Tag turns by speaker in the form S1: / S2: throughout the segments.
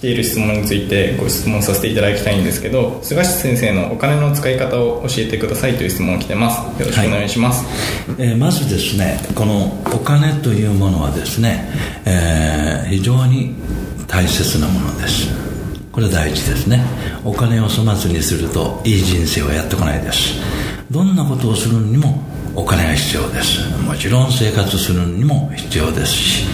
S1: ている質問についてご質問させていただきたいんですけど菅下先生のお金の使い方を教えてくださいという質問が来てます。よろしくお願いします、
S2: はい、えー、まずですねこのお金というものはですね、えー、非常に大切なものです。これ大事ですね。お金を粗末にするといい人生はやってこないです。どんなことをするにもお金が必要です。もちろん生活するにも必要ですし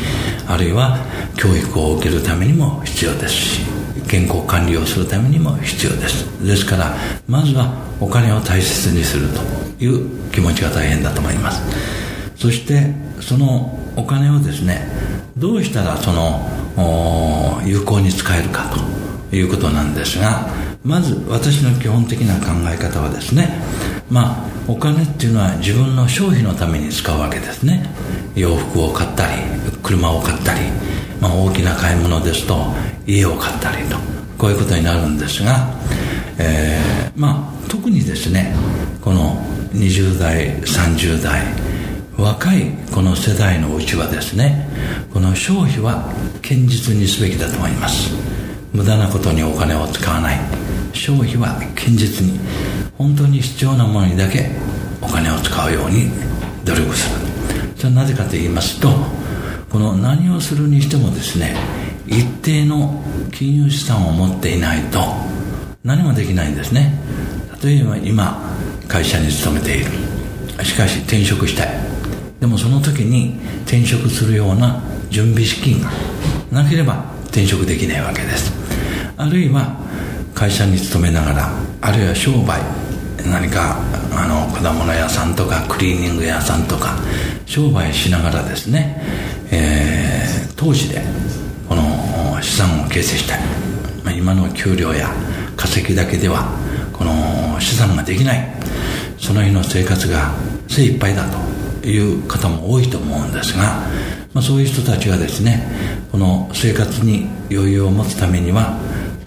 S2: あるいは教育を受けるためにも必要ですし健康管理をするためにも必要です。ですからまずはお金を大切にするという気持ちが大変だと思います。そしてそのお金をですねどうしたらその有効に使えるかということなんですがまず私の基本的な考え方はですねまあお金っていうのは自分の消費のために使うわけですね。洋服を買ったり車を買ったり、まあ、大きな買い物ですと家を買ったりとこういうことになるんですが、えー、まあ特にですねこの20代30代若いこの世代のうちはですねこの消費は堅実にすべきだと思います。無駄なことにお金を使わない。消費は堅実に本当に必要なものにだけお金を使うように努力する。それはなぜかと言いますとこの何をするにしてもですね一定の金融資産を持っていないと何もできないんですね。例えば今会社に勤めている。しかし転職したい。でもその時に転職するような準備資金がなければ転職できないわけです。あるいは会社に勤めながらあるいは商売何かあの果物屋さんとかクリーニング屋さんとか商売しながらですね、えー、投資でこの資産を形成したい、まあ、今の給料や稼ぎだけではこの資産ができない。その日の生活が精一杯だという方も多いと思うんですが、まあ、そういう人たちがですねこの生活に余裕を持つためには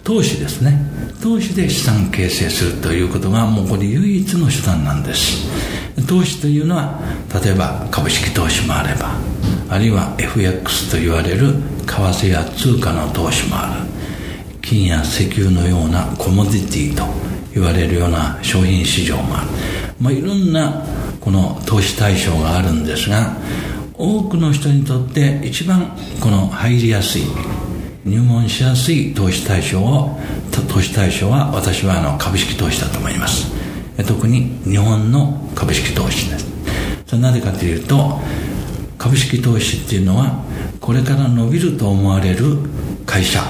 S2: 投資ですね投資で資産形成するということがもうこれ唯一の手段なんです。投資というのは例えば株式投資もあればあるいは FX と言われる為替や通貨の投資もある。金や石油のようなコモディティと言われるような商品市場もある、まあ、いろんなこの投資対象があるんですが多くの人にとって一番この入りやすい入門しやすい投資対象を投資対象は私はあの株式投資だと思います。特に日本の株式投資です。それなぜかというと株式投資っていうのはこれから伸びると思われる会社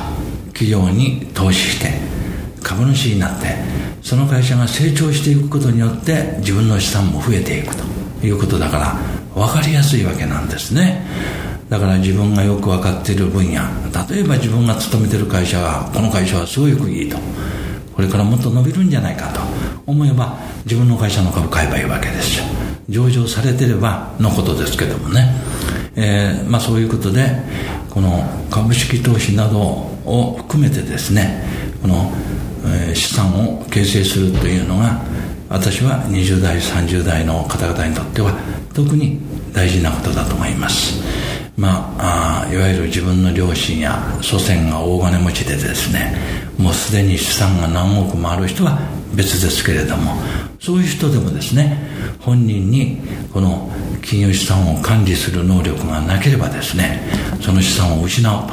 S2: 企業に投資して株主になってその会社が成長していくことによって自分の資産も増えていくと。いうことだから分かりやすいわけなんですね。だから自分がよく分かっている分野例えば自分が勤めてる会社はこの会社はすごくいいと。これからもっと伸びるんじゃないかと思えば自分の会社の株買えばいいわけですよ。上場されてればのことですけどもね、えーまあ、そういうことでこの株式投資などを含めてですねこの、えー、資産を形成するというのが私は20代30代の方々にとっては特に大事なことだと思います。まあ、あいわゆる自分の両親や祖先が大金持ちでですねもうすでに資産が何億もある人は別ですけれどもそういう人でもですね本人にこの金融資産を管理する能力がなければですねその資産を失う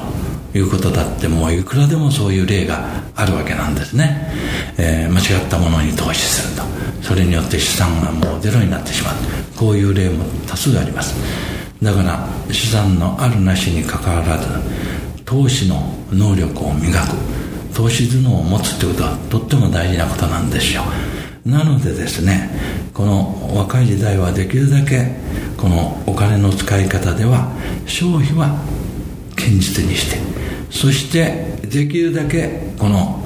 S2: ということだってもういくらでもそういう例があるわけなんですね、えー、間違ったものに投資すると。それによって資産がもうゼロになってしまう。こういう例も多数あります。だから資産のあるなしにかかわらず投資の能力を磨く。投資頭脳を持つということはとっても大事なことなんですよ。なのでですねこの若い時代はできるだけこのお金の使い方では消費は堅実にしてそしてできるだけこの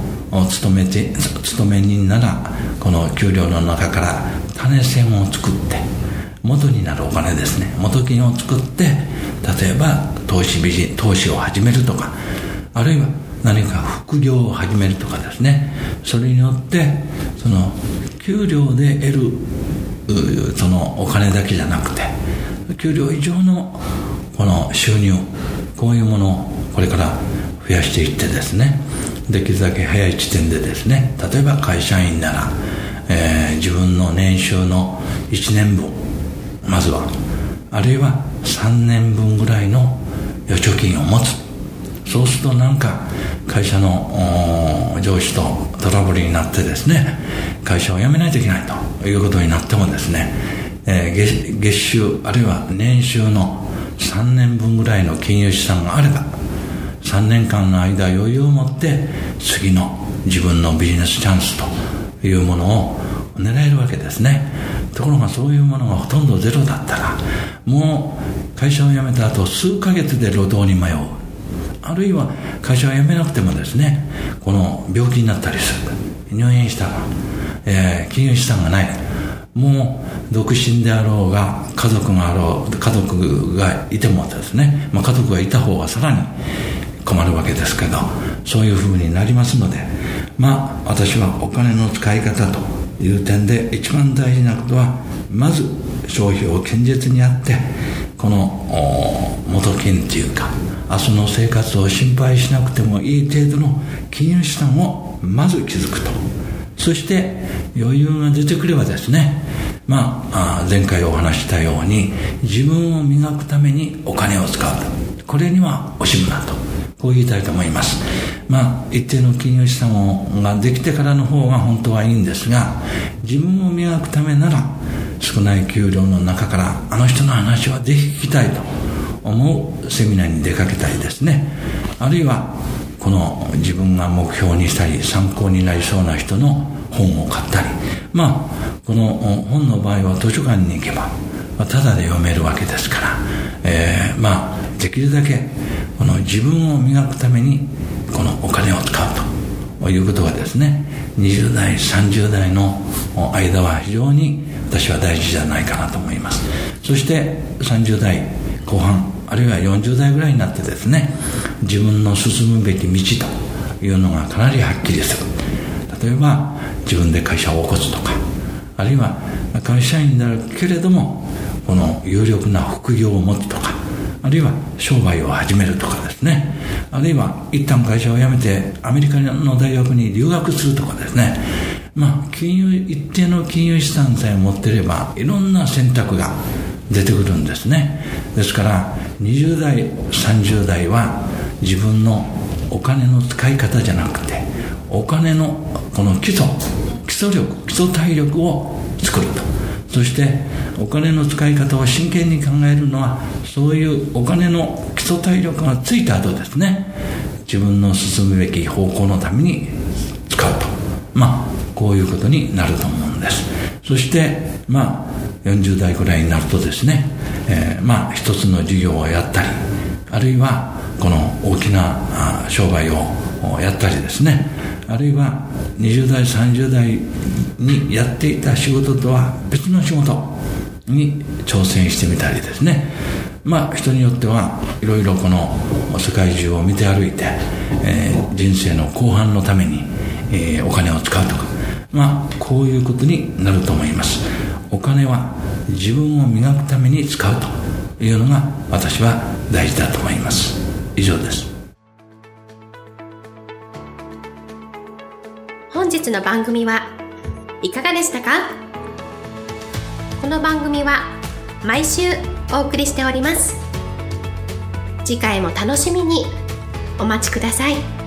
S2: 勤めて勤め人ならこの給料の中から種銭を作って元になるお金ですね。元金を作って例えば投資ビジ投資を始めるとかあるいは何か副業を始めるとかですね。それによってその給料で得るそのお金だけじゃなくて給料以上のこの収入こういうものをこれから増やしていってですねできるだけ早い地点でですね例えば会社員なら、えー、自分の年収の1年分まずはあるいは3年分ぐらいの預貯金を持つ。そうするとなんか会社の上司とトラブルになってですね会社を辞めないといけないということになってもですね、えー、月月収あるいは年収の3年分ぐらいの金融資産があれば3年間の間余裕を持って次の自分のビジネスチャンスというものを狙えるわけですね。ところがそういうものがほとんどゼロだったらもう会社を辞めた後数ヶ月で路頭に迷う。あるいは会社を辞めなくてもですねこの病気になったりする入院したら、えー、金融資産がないもう独身であろうが家族があろう家族がいてもですね、まあ、家族がいた方がさらに困るわけですけどそういうふうになりますのでまあ私はお金の使い方という点で一番大事なことはまず消費を堅実にやってこの元金っていうか明日の生活を心配しなくてもいい程度の金融資産をまず築くと。そして余裕が出てくればですね。まあ前回お話したように自分を磨くためにお金を使うこれには惜しむなと。こう言いたいと思います。まあ一定の金融資産ができてからの方が本当はいいんですが自分を磨くためなら少ない給料の中からあの人の話はぜひ聞きたいと。思うセミナーに出かけたりですね。あるいはこの自分が目標にしたり参考になりそうな人の本を買ったり。まあこの本の場合は図書館に行けばただで読めるわけですから、えー、まあできるだけこの自分を磨くためにこのお金を使うと。いうことがですね20代30代の間は非常に私は大事じゃないかなと思います。そして30代後半あるいは40代ぐらいになってですね自分の進むべき道というのがかなりはっきりする。例えば自分で会社を起こすとかあるいは会社員になるけれどもこの有力な副業を持つとかあるいは商売を始めるとかですね。あるいは一旦会社を辞めてアメリカの大学に留学するとかですね。まあ金融一定の金融資産さえ持ってればいろんな選択が出てくるんですね。ですから20代30代は自分のお金の使い方じゃなくてお金のこの基礎基礎力基礎体力を作ると。そしてお金の使い方を真剣に考えるのはそういうお金の基礎体力がついた後ですね。自分の進むべき方向のために使うと。まあこういうことになると思うんです。そしてまあ40代ぐらいになるとですね、えー、まあ一つの事業をやったりあるいはこの大きな商売をやったりですねあるいは20代30代にやっていた仕事とは別の仕事に挑戦してみたりですね。まあ人によってはいろいろこの世界中を見て歩いて、えー、人生の後半のために、えー、お金を使うとかまあこういうことになると思います。お金は自分を磨くために使うというのが私は大事だと思います。以上です。
S3: 本日の番組はいかがでしたか？この番組は毎週お送りしております。次回も楽しみにお待ちください。